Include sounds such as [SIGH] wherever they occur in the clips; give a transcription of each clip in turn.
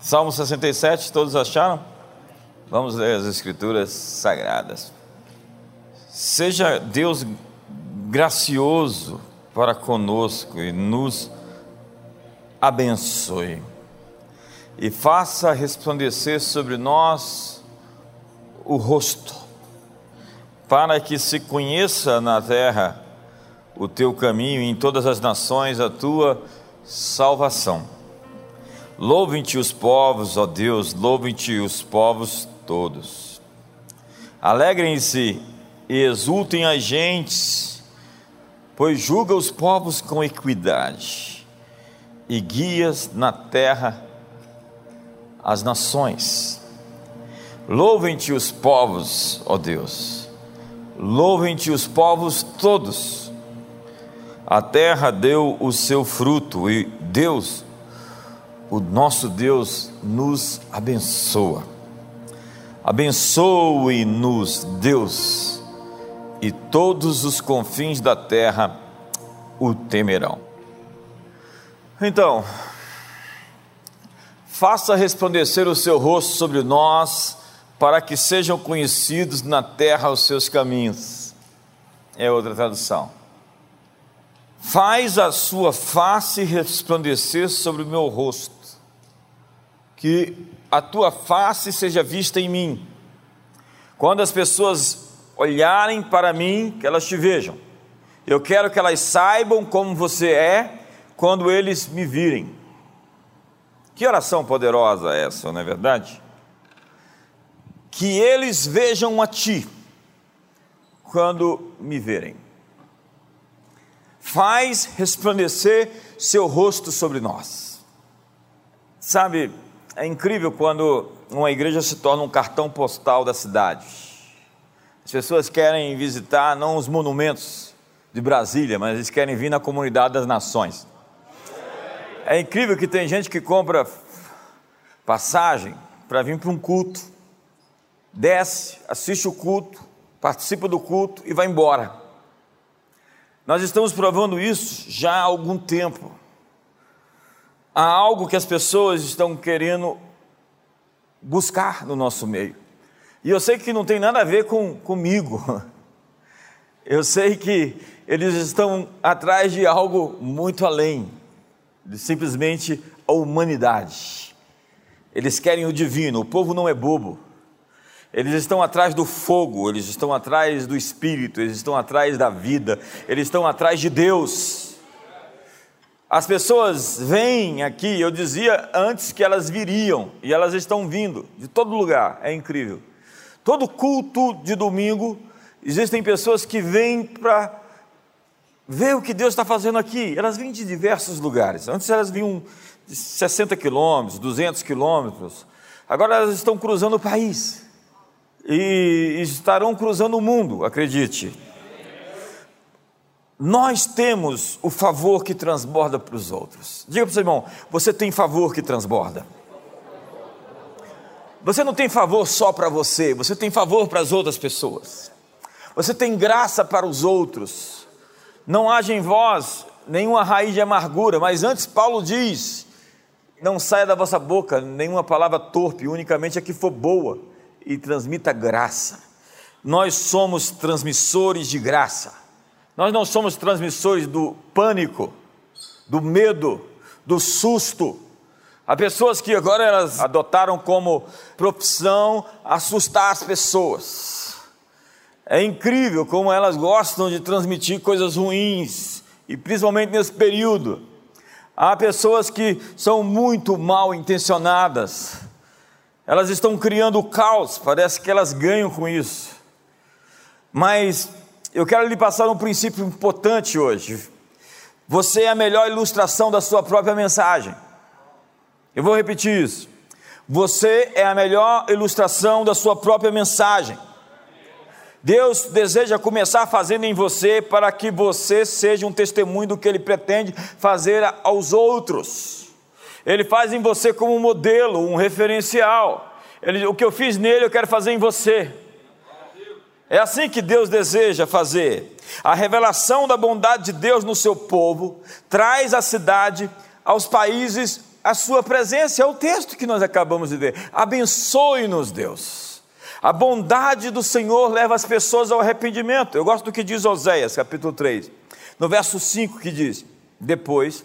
Salmo 67, todos acharam? Vamos ler as Escrituras Sagradas. Seja Deus gracioso para conosco e nos abençoe, e faça resplandecer sobre nós o rosto, para que se conheça na terra o teu caminho e em todas as nações a tua salvação. Louvem-te os povos, ó Deus, louvem-te os povos todos. Alegrem-se e exultem as gentes, pois julga os povos com equidade e guias na terra as nações. Louvem-te os povos, ó Deus, louvem-te os povos todos. A terra deu o seu fruto e Deus o nosso Deus nos abençoa. Abençoe-nos, Deus, e todos os confins da terra o temerão. Então, faça resplandecer o seu rosto sobre nós, para que sejam conhecidos na terra os seus caminhos. É outra tradução. Faz a sua face resplandecer sobre o meu rosto que a tua face seja vista em mim. Quando as pessoas olharem para mim, que elas te vejam. Eu quero que elas saibam como você é quando eles me virem. Que oração poderosa é essa, não é verdade? Que eles vejam a ti quando me verem. Faz resplandecer seu rosto sobre nós. Sabe, é incrível quando uma igreja se torna um cartão postal da cidade. As pessoas querem visitar não os monumentos de Brasília, mas eles querem vir na comunidade das nações. É incrível que tem gente que compra passagem para vir para um culto, desce, assiste o culto, participa do culto e vai embora. Nós estamos provando isso já há algum tempo há algo que as pessoas estão querendo buscar no nosso meio. E eu sei que não tem nada a ver com comigo. [LAUGHS] Eu sei que eles estão atrás de algo muito além de simplesmente a humanidade. Eles querem o divino. O povo não é bobo. Eles estão atrás do fogo, eles estão atrás do espírito, eles estão atrás da vida, eles estão atrás de Deus. As pessoas vêm aqui, eu dizia antes que elas viriam, e elas estão vindo de todo lugar, é incrível. Todo culto de domingo, existem pessoas que vêm para ver o que Deus está fazendo aqui. Elas vêm de diversos lugares. Antes elas vinham de 60 quilômetros, 200 quilômetros. Agora elas estão cruzando o país e estarão cruzando o mundo, acredite. Nós temos o favor que transborda para os outros. Diga para o seu irmão: você tem favor que transborda. Você não tem favor só para você, você tem favor para as outras pessoas. Você tem graça para os outros. Não haja em vós nenhuma raiz de amargura, mas antes Paulo diz: não saia da vossa boca nenhuma palavra torpe, unicamente a que for boa, e transmita graça. Nós somos transmissores de graça. Nós não somos transmissores do pânico, do medo, do susto. Há pessoas que agora elas adotaram como profissão assustar as pessoas. É incrível como elas gostam de transmitir coisas ruins, e principalmente nesse período. Há pessoas que são muito mal intencionadas, elas estão criando caos, parece que elas ganham com isso. Mas eu quero lhe passar um princípio importante hoje. Você é a melhor ilustração da sua própria mensagem. Eu vou repetir isso. Você é a melhor ilustração da sua própria mensagem. Deus deseja começar fazendo em você para que você seja um testemunho do que Ele pretende fazer aos outros. Ele faz em você como um modelo, um referencial. Ele, o que eu fiz nele, eu quero fazer em você. É assim que Deus deseja fazer. A revelação da bondade de Deus no seu povo traz a cidade aos países a sua presença, é o texto que nós acabamos de ler. Abençoe-nos, Deus. A bondade do Senhor leva as pessoas ao arrependimento. Eu gosto do que diz Oséias, capítulo 3, no verso 5, que diz: Depois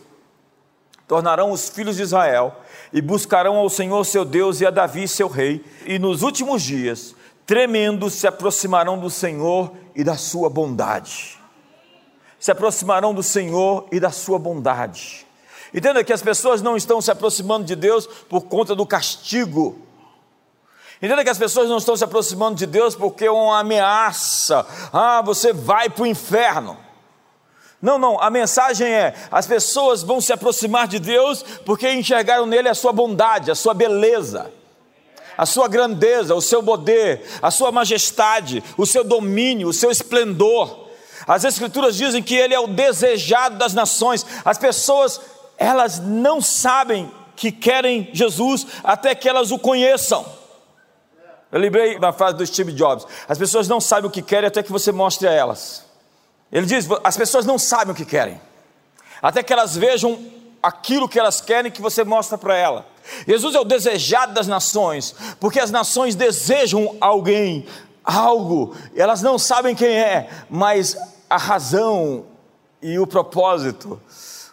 tornarão os filhos de Israel e buscarão ao Senhor seu Deus e a Davi seu rei, e nos últimos dias, tremendo, se aproximarão do Senhor e da sua bondade. Se aproximarão do Senhor e da sua bondade. Entenda que as pessoas não estão se aproximando de Deus por conta do castigo. Entenda que as pessoas não estão se aproximando de Deus porque é uma ameaça. Ah, você vai para o inferno. Não, não, a mensagem é: as pessoas vão se aproximar de Deus porque enxergaram nele a sua bondade, a sua beleza, a sua grandeza, o seu poder, a sua majestade, o seu domínio, o seu esplendor. As Escrituras dizem que ele é o desejado das nações. As pessoas, elas não sabem que querem Jesus até que elas o conheçam. Eu lembrei da frase do Steve Jobs: as pessoas não sabem o que querem até que você mostre a elas. Ele diz: as pessoas não sabem o que querem, até que elas vejam aquilo que elas querem que você mostra para ela. Jesus é o desejado das nações, porque as nações desejam alguém, algo, elas não sabem quem é, mas a razão e o propósito,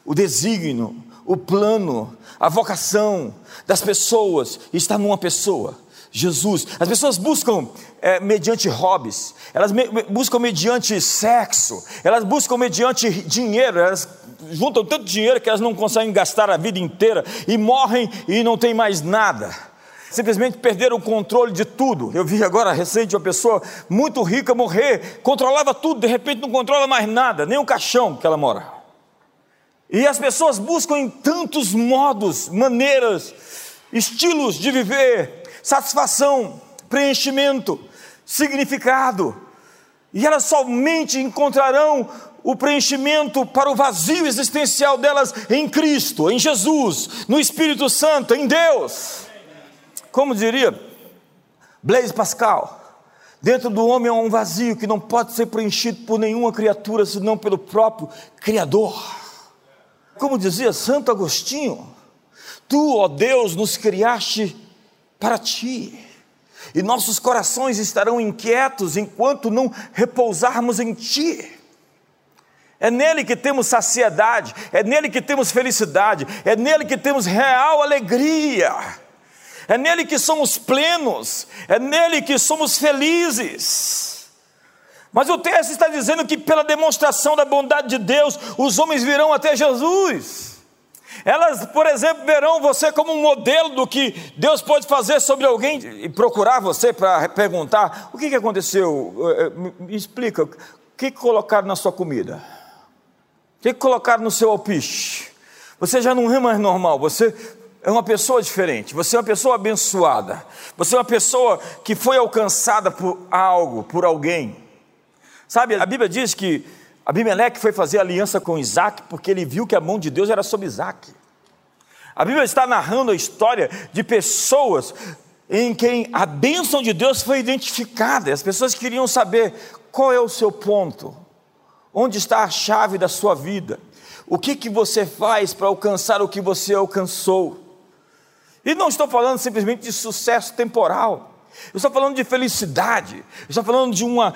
o desígnio, o plano, a vocação das pessoas está numa pessoa. Jesus. As pessoas buscam é, mediante hobbies, elas me, buscam mediante sexo, elas buscam mediante dinheiro, elas juntam tanto dinheiro que elas não conseguem gastar a vida inteira e morrem e não tem mais nada. Simplesmente perderam o controle de tudo. Eu vi agora recente uma pessoa muito rica morrer, controlava tudo, de repente não controla mais nada, nem o caixão que ela mora. E as pessoas buscam em tantos modos, maneiras, estilos de viver, satisfação, preenchimento, significado. E elas somente encontrarão o preenchimento para o vazio existencial delas em Cristo, em Jesus, no Espírito Santo, em Deus. Como diria Blaise Pascal, dentro do homem há um vazio que não pode ser preenchido por nenhuma criatura senão pelo próprio Criador. Como dizia Santo Agostinho, tu, ó Deus, nos criaste para ti. E nossos corações estarão inquietos enquanto não repousarmos em ti. É nele que temos saciedade, é nele que temos felicidade, é nele que temos real alegria, é nele que somos plenos, é nele que somos felizes. Mas o texto está dizendo que, pela demonstração da bondade de Deus, os homens virão até Jesus. Elas, por exemplo, verão você como um modelo do que Deus pode fazer sobre alguém e procurar você para perguntar: o que, aconteceu? Eh, eh, me explica, o que colocaram na sua comida? O que, colocaram no seu alpiche? Você já não é mais normal, você é uma pessoa diferente, você é uma pessoa abençoada, você é uma pessoa que foi alcançada por algo, por alguém. Sabe, a Bíblia diz que Abimeleque foi fazer aliança com Isaac porque ele viu que a mão de Deus era sobre Isaac. A Bíblia está narrando a história de pessoas em quem a bênção de Deus foi identificada. As pessoas queriam saber qual é o seu ponto, onde está a chave da sua vida, o que, que você faz para alcançar o que você alcançou. E não estou falando simplesmente de sucesso temporal, eu estou falando de felicidade, eu estou falando de uma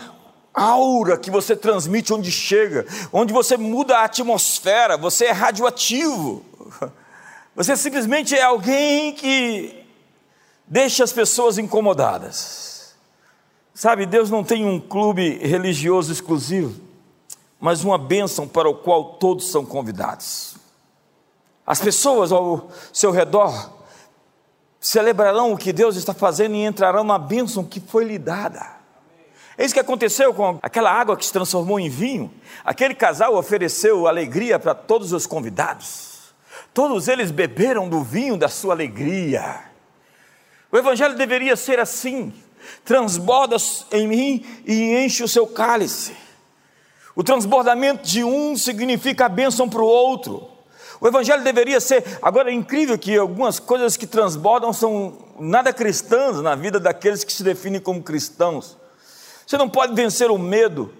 aura que você transmite onde chega, onde você muda a atmosfera, você é radioativo. [LAUGHS] Você simplesmente é alguém que deixa as pessoas incomodadas. Sabe, Deus não tem um clube religioso exclusivo, mas uma bênção para o qual todos são convidados. As pessoas ao seu redor celebrarão o que Deus está fazendo e entrarão na bênção que foi lhe dada. É isso que aconteceu com aquela água que se transformou em vinho. Aquele casal ofereceu alegria para todos os convidados. Todos eles beberam do vinho da sua alegria. O evangelho deveria ser assim: transborda em mim e enche o seu cálice. O transbordamento de um significa a bênção para o outro. O evangelho deveria ser. Agora é incrível que algumas coisas que transbordam são nada cristãs na vida daqueles que se definem como cristãos. Você não pode vencer o medo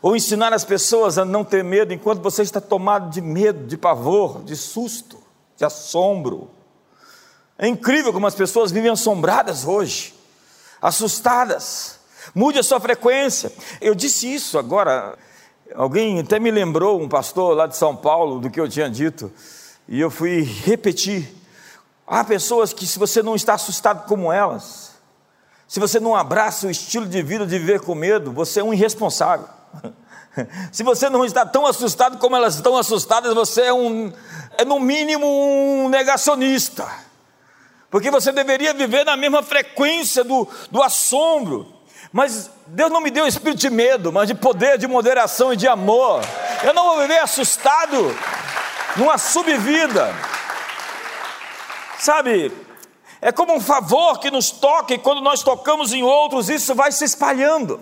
ou ensinar as pessoas a não ter medo enquanto você está tomado de medo, de pavor, de susto, de assombro. É incrível como as pessoas vivem assombradas hoje, assustadas. Mude a sua frequência. Eu disse isso agora. Alguém até me lembrou, um pastor lá de São Paulo, do que eu tinha dito, e eu fui repetir. Há pessoas que, se você não está assustado como elas, se você não abraça o estilo de vida de viver com medo, você é um irresponsável. [LAUGHS] Se você não está tão assustado como elas estão assustadas, você é um, é no mínimo um negacionista. Porque você deveria viver na mesma frequência do, do assombro. Mas Deus não me deu espírito de medo, mas de poder, de moderação e de amor. Eu não vou viver assustado numa subvida. Sabe, é como um favor que nos toca, e quando nós tocamos em outros, isso vai se espalhando.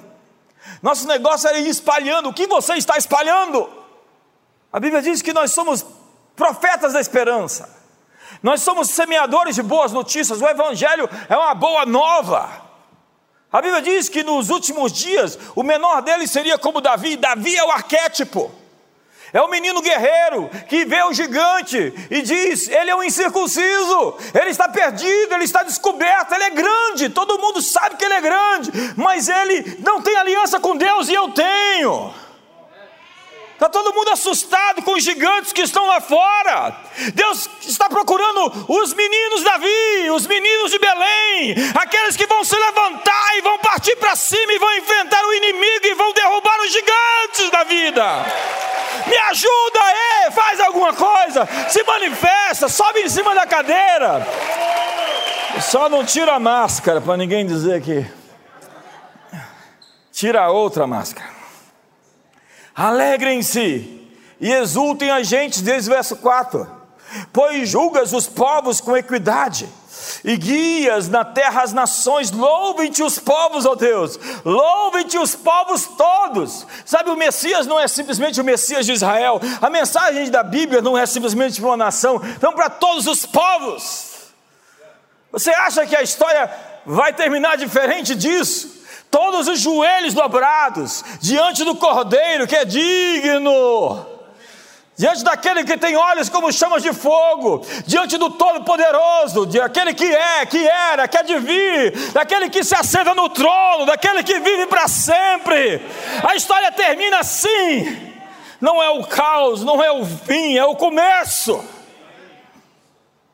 Nosso negócio é ir espalhando. O que você está espalhando? A Bíblia diz que nós somos profetas da esperança. Nós somos semeadores de boas notícias. O Evangelho é uma boa nova. A Bíblia diz que nos últimos dias o menor deles seria como Davi. Davi é o arquétipo. É o menino guerreiro que vê o gigante e diz: ele é um incircunciso, ele está perdido, ele está descoberto, ele é grande, todo mundo sabe que ele é grande, mas ele não tem aliança com Deus e eu tenho. Está todo mundo assustado com os gigantes que estão lá fora. Deus está procurando os meninos Davi, os meninos de Belém, aqueles que vão se levantar e vão partir para cima e vão enfrentar o inimigo e vão derrubar os gigantes da vida. Me ajuda aí, faz alguma coisa, se manifesta, sobe em cima da cadeira. Só não tira a máscara para ninguém dizer que. Tira a outra máscara. Alegrem-se e exultem a gente, desde o verso 4. Pois julgas os povos com equidade e guias na terra as nações, louvem-te os povos, ó Deus, louvem-te os povos todos. Sabe, o Messias não é simplesmente o Messias de Israel, a mensagem da Bíblia não é simplesmente para uma nação, então para todos os povos. Você acha que a história vai terminar diferente disso? Todos os joelhos dobrados diante do Cordeiro que é digno diante daquele que tem olhos como chamas de fogo, diante do Todo-Poderoso, de aquele que é, que era, que é de vir, daquele que se assenta no trono, daquele que vive para sempre. A história termina assim. Não é o caos, não é o fim, é o começo.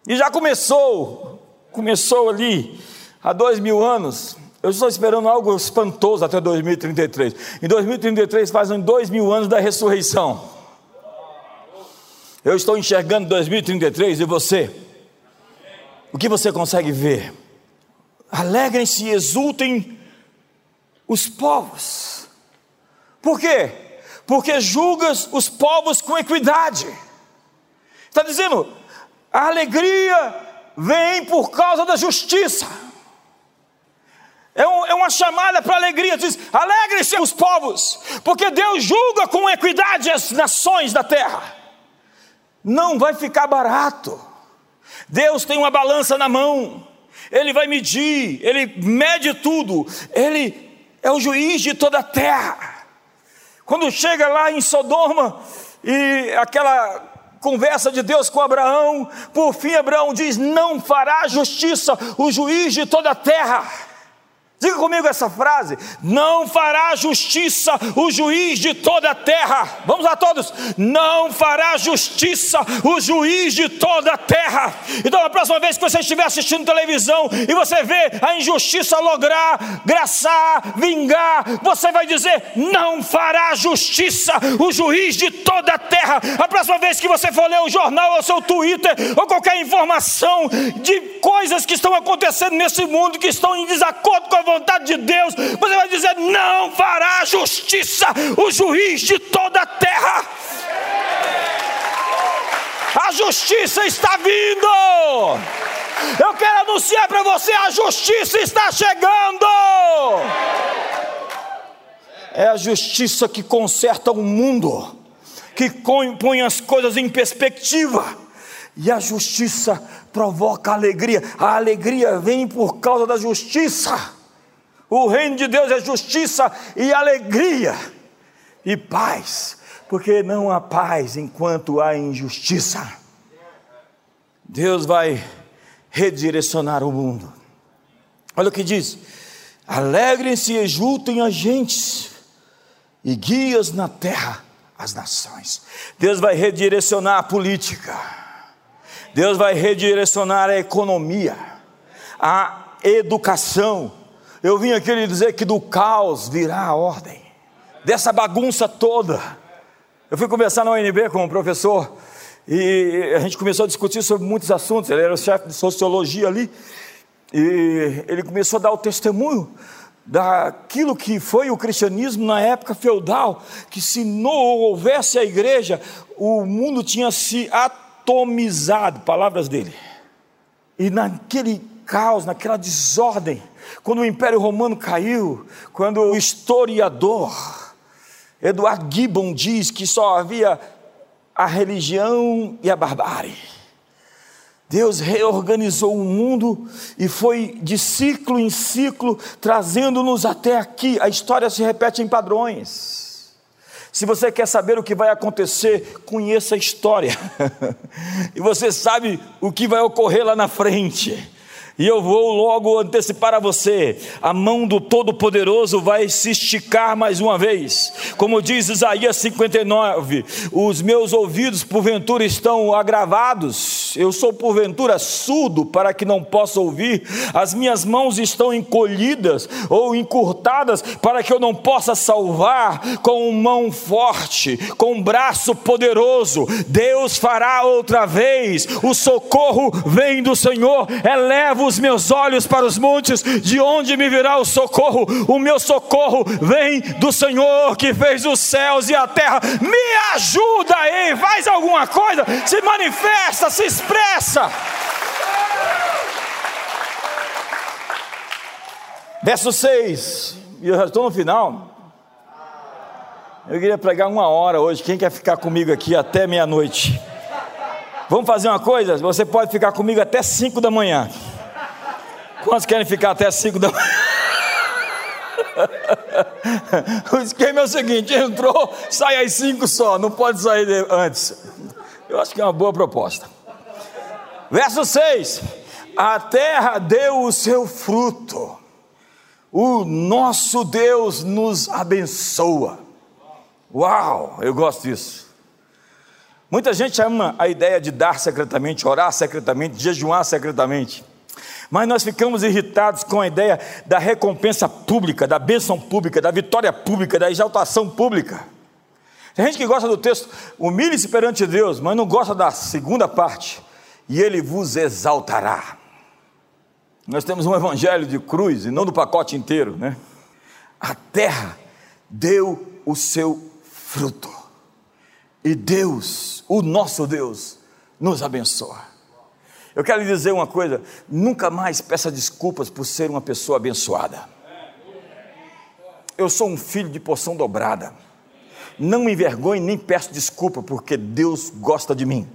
E já começou, começou ali há dois mil anos. Eu estou esperando algo espantoso até 2033. Em 2033 fazem dois mil anos da ressurreição. Eu estou enxergando 2033 e você? O que você consegue ver? Alegrem-se e exultem os povos. Por quê? Porque julgas os povos com equidade. Está dizendo, a alegria vem por causa da justiça. É, um, é uma chamada para alegria, diz: alegrem-se os povos, porque Deus julga com equidade as nações da terra não vai ficar barato. Deus tem uma balança na mão, Ele vai medir, Ele mede tudo, Ele é o juiz de toda a terra. Quando chega lá em Sodoma e aquela conversa de Deus com Abraão, por fim Abraão diz: Não fará justiça o juiz de toda a terra. Diga comigo essa frase: não fará justiça o juiz de toda a terra. Vamos lá todos. Não fará justiça o juiz de toda a terra. Então, a próxima vez que você estiver assistindo televisão e você vê a injustiça lograr, graçar, vingar, você vai dizer: não fará justiça o juiz de toda a terra. A próxima vez que você for ler o jornal ou seu Twitter ou qualquer informação de coisas que estão acontecendo nesse mundo que estão em desacordo com a vontade de Deus, você vai dizer: não fará justiça o juiz de toda a terra. A justiça está vindo. Eu quero anunciar para você: a justiça está chegando. É a justiça que conserta o mundo, que põe as coisas em perspectiva. E a justiça provoca alegria. A alegria vem por causa da justiça. O reino de Deus é justiça e alegria e paz, porque não há paz enquanto há injustiça. Deus vai redirecionar o mundo. Olha o que diz: alegrem-se e exultem as gentes, e guias na terra as nações. Deus vai redirecionar a política, Deus vai redirecionar a economia, a educação. Eu vim aqui lhe dizer que do caos virá a ordem, dessa bagunça toda. Eu fui conversar na UNB com um professor e a gente começou a discutir sobre muitos assuntos. Ele era o chefe de sociologia ali. E ele começou a dar o testemunho daquilo que foi o cristianismo na época feudal, que se não houvesse a igreja, o mundo tinha se atomizado, palavras dele. E naquele caos, naquela desordem, quando o Império Romano caiu, quando o historiador Eduardo Gibbon diz que só havia a religião e a barbárie. Deus reorganizou o mundo e foi de ciclo em ciclo trazendo-nos até aqui. A história se repete em padrões. Se você quer saber o que vai acontecer, conheça a história. [LAUGHS] e você sabe o que vai ocorrer lá na frente. E eu vou logo antecipar a você: a mão do Todo-Poderoso vai se esticar mais uma vez. Como diz Isaías 59, os meus ouvidos porventura estão agravados, eu sou porventura surdo para que não possa ouvir, as minhas mãos estão encolhidas ou encurtadas para que eu não possa salvar com mão forte, com braço poderoso. Deus fará outra vez, o socorro vem do Senhor, eleva os meus olhos para os montes, de onde me virá o socorro? O meu socorro vem do Senhor que fez os céus e a terra. Me ajuda aí, faz alguma coisa, se manifesta, se expressa. Verso 6, e eu já estou no final. Eu queria pregar uma hora hoje. Quem quer ficar comigo aqui até meia-noite? Vamos fazer uma coisa? Você pode ficar comigo até 5 da manhã. Quantos querem ficar até 5 da manhã? o esquema é o seguinte: entrou, sai às 5 só, não pode sair antes. Eu acho que é uma boa proposta. Verso 6: A terra deu o seu fruto, o nosso Deus nos abençoa. Uau, eu gosto disso. Muita gente ama a ideia de dar secretamente, orar secretamente, jejuar secretamente. Mas nós ficamos irritados com a ideia da recompensa pública, da bênção pública, da vitória pública, da exaltação pública. Tem gente que gosta do texto, humilhe-se perante Deus, mas não gosta da segunda parte, e Ele vos exaltará. Nós temos um evangelho de cruz e não do pacote inteiro, né? A terra deu o seu fruto, e Deus, o nosso Deus, nos abençoa. Eu quero lhe dizer uma coisa: nunca mais peça desculpas por ser uma pessoa abençoada. Eu sou um filho de porção dobrada. Não me envergonhe nem peço desculpa, porque Deus gosta de mim.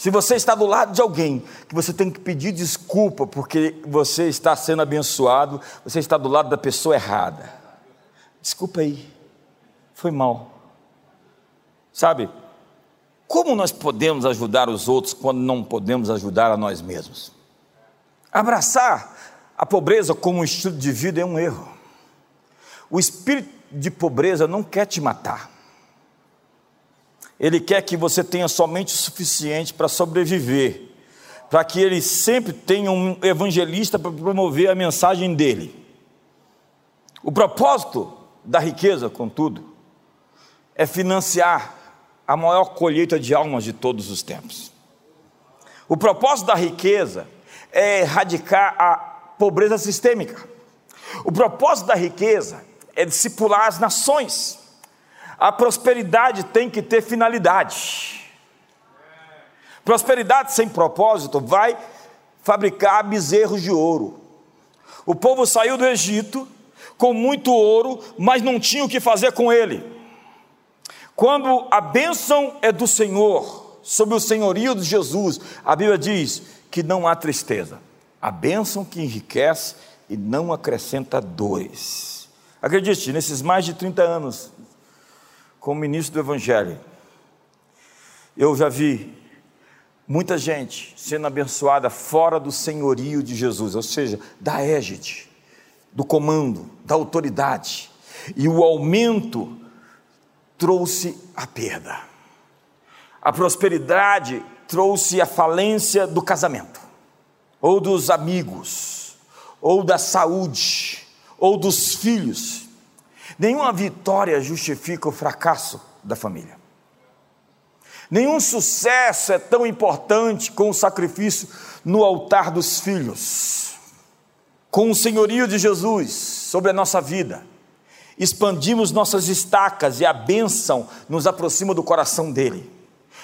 Se você está do lado de alguém que você tem que pedir desculpa porque você está sendo abençoado, você está do lado da pessoa errada. Desculpa aí, foi mal. Sabe, como nós podemos ajudar os outros quando não podemos ajudar a nós mesmos? Abraçar a pobreza como um estilo de vida é um erro. O espírito de pobreza não quer te matar. Ele quer que você tenha somente o suficiente para sobreviver, para que ele sempre tenha um evangelista para promover a mensagem dele. O propósito da riqueza, contudo, é financiar a maior colheita de almas de todos os tempos. O propósito da riqueza é erradicar a pobreza sistêmica. O propósito da riqueza é discipular as nações. A prosperidade tem que ter finalidade. Prosperidade sem propósito vai fabricar bezerros de ouro. O povo saiu do Egito com muito ouro, mas não tinha o que fazer com ele. Quando a bênção é do Senhor, sob o senhorio de Jesus, a Bíblia diz que não há tristeza. A bênção que enriquece e não acrescenta dores. Acredite, nesses mais de 30 anos, como ministro do Evangelho, eu já vi Muita gente sendo abençoada fora do senhorio de Jesus, ou seja, da égide, do comando, da autoridade. E o aumento trouxe a perda. A prosperidade trouxe a falência do casamento, ou dos amigos, ou da saúde, ou dos filhos. Nenhuma vitória justifica o fracasso da família. Nenhum sucesso é tão importante como o sacrifício no altar dos filhos. Com o senhorio de Jesus sobre a nossa vida, expandimos nossas estacas e a bênção nos aproxima do coração dele.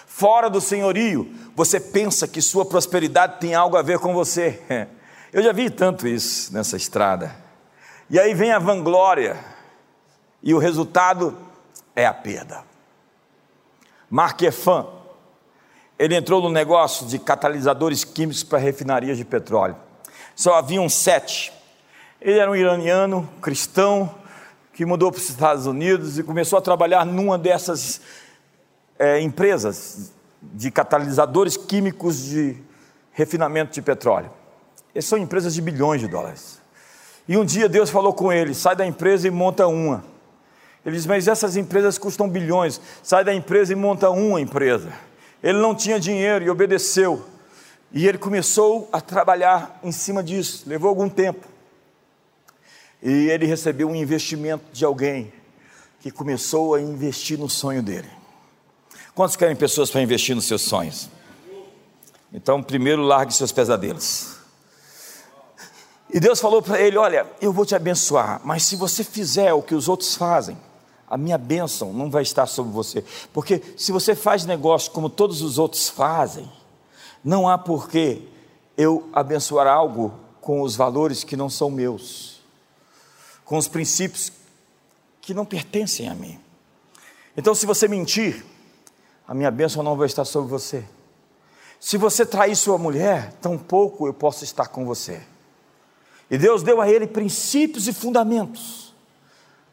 Fora do senhorio, você pensa que sua prosperidade tem algo a ver com você. [LAUGHS] Eu já vi tanto isso nessa estrada. E aí vem a vanglória, e o resultado é a perda. Mark Efan, ele entrou no negócio de catalisadores químicos para refinarias de petróleo. Só haviam sete. Ele era um iraniano, cristão, que mudou para os Estados Unidos e começou a trabalhar numa dessas é, empresas de catalisadores químicos de refinamento de petróleo. Essas são empresas de bilhões de dólares. E um dia Deus falou com ele: sai da empresa e monta uma. Ele diz: Mas essas empresas custam bilhões. Sai da empresa e monta uma empresa. Ele não tinha dinheiro e obedeceu. E ele começou a trabalhar em cima disso. Levou algum tempo. E ele recebeu um investimento de alguém que começou a investir no sonho dele. Quantos querem pessoas para investir nos seus sonhos? Então, primeiro largue seus pesadelos. E Deus falou para ele: Olha, eu vou te abençoar, mas se você fizer o que os outros fazem, a minha bênção não vai estar sobre você. Porque se você faz negócio como todos os outros fazem, não há porquê eu abençoar algo com os valores que não são meus, com os princípios que não pertencem a mim. Então, se você mentir, a minha bênção não vai estar sobre você. Se você trair sua mulher, tampouco eu posso estar com você. E Deus deu a ele princípios e fundamentos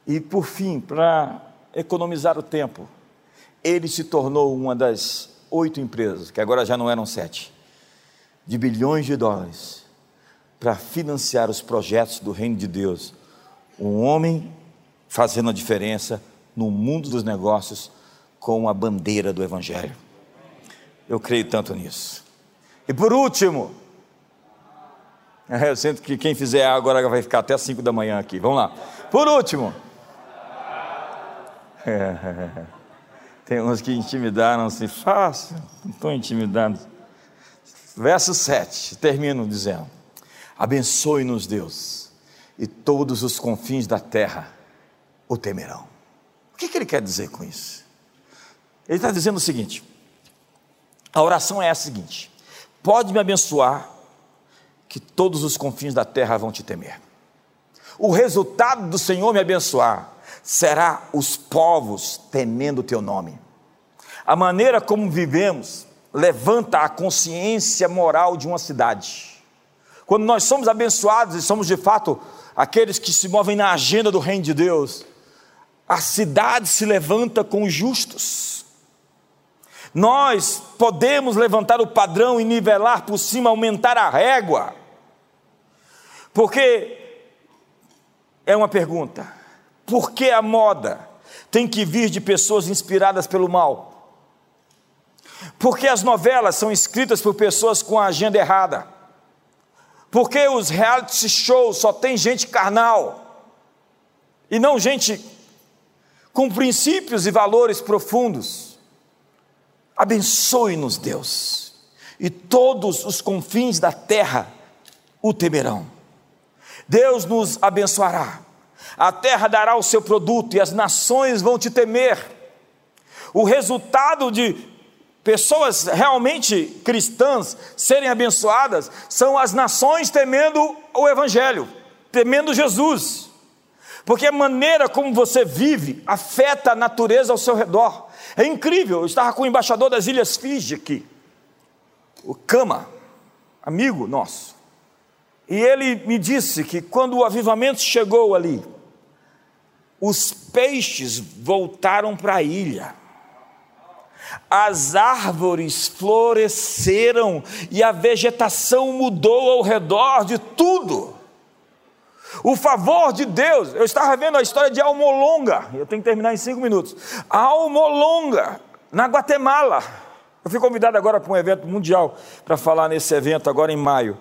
e por fim, para economizar o tempo, ele se tornou uma das oito empresas, que agora já não eram sete, de bilhões de dólares, para financiar os projetos do reino de Deus. Um homem fazendo a diferença no mundo dos negócios com a bandeira do Evangelho. Eu creio tanto nisso. E por último, [LAUGHS] eu sinto que quem fizer agora vai ficar até as 5 da manhã aqui. Vamos lá. Por último, é, [LAUGHS] tem uns que intimidaram-se fácil, não estou intimidado. Verso 7, termino dizendo: Abençoe-nos, Deus, e todos os confins da terra o temerão. O que, que ele quer dizer com isso? Ele está dizendo o seguinte: a oração é a seguinte: pode me abençoar, que todos os confins da terra vão te temer. O resultado do Senhor me abençoar será os povos temendo o teu nome. A maneira como vivemos levanta a consciência moral de uma cidade. Quando nós somos abençoados e somos de fato aqueles que se movem na agenda do reino de Deus, a cidade se levanta com os justos. Nós podemos levantar o padrão e nivelar por cima, aumentar a régua. Porque é uma pergunta: por que a moda tem que vir de pessoas inspiradas pelo mal? Porque as novelas são escritas por pessoas com a agenda errada? Porque os reality shows só tem gente carnal e não gente com princípios e valores profundos? Abençoe-nos, Deus, e todos os confins da terra o temerão. Deus nos abençoará a terra dará o seu produto e as nações vão te temer. O resultado de pessoas realmente cristãs serem abençoadas são as nações temendo o Evangelho, temendo Jesus, porque a maneira como você vive afeta a natureza ao seu redor. É incrível, eu estava com o embaixador das Ilhas Fiji aqui, o Cama, amigo nosso, e ele me disse que quando o avivamento chegou ali, os peixes voltaram para a ilha. As árvores floresceram e a vegetação mudou ao redor de tudo. O favor de Deus, eu estava vendo a história de Almolonga, eu tenho que terminar em cinco minutos. Almolonga, na Guatemala. Eu fui convidado agora para um evento mundial para falar nesse evento agora em maio.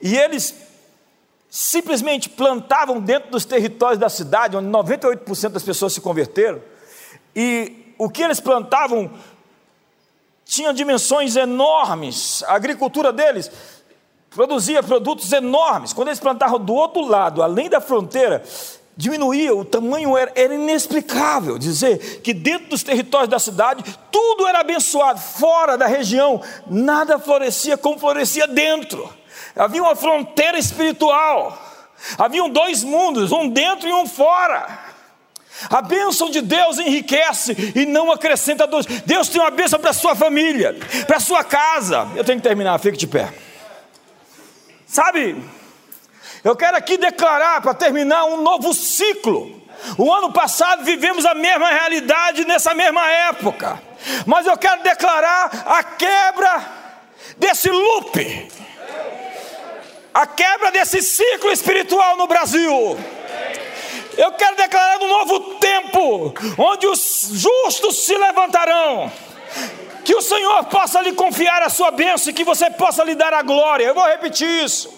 E eles simplesmente plantavam dentro dos territórios da cidade, onde 98% das pessoas se converteram, e o que eles plantavam tinha dimensões enormes. A agricultura deles produzia produtos enormes. Quando eles plantavam do outro lado, além da fronteira, diminuía, o tamanho era, era, inexplicável. Dizer que dentro dos territórios da cidade, tudo era abençoado, fora da região, nada florescia como florescia dentro. Havia uma fronteira espiritual, haviam dois mundos, um dentro e um fora. A bênção de Deus enriquece e não acrescenta dor. Deus tem uma bênção para a sua família, para a sua casa. Eu tenho que terminar, fique de pé. Sabe, eu quero aqui declarar, para terminar, um novo ciclo. O ano passado vivemos a mesma realidade nessa mesma época, mas eu quero declarar a quebra desse loop, a quebra desse ciclo espiritual no Brasil. Eu quero declarar um novo tempo, onde os justos se levantarão. Que o Senhor possa lhe confiar a sua bênção e que você possa lhe dar a glória. Eu vou repetir isso.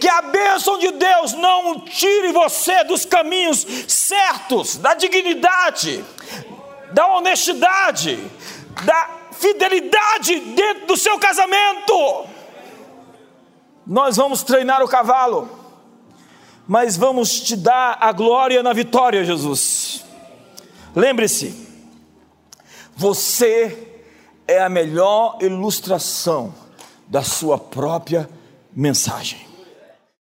Que a bênção de Deus não tire você dos caminhos certos, da dignidade, da honestidade, da fidelidade dentro do seu casamento. Nós vamos treinar o cavalo mas vamos te dar a glória na vitória, Jesus. Lembre-se, você é a melhor ilustração da sua própria mensagem.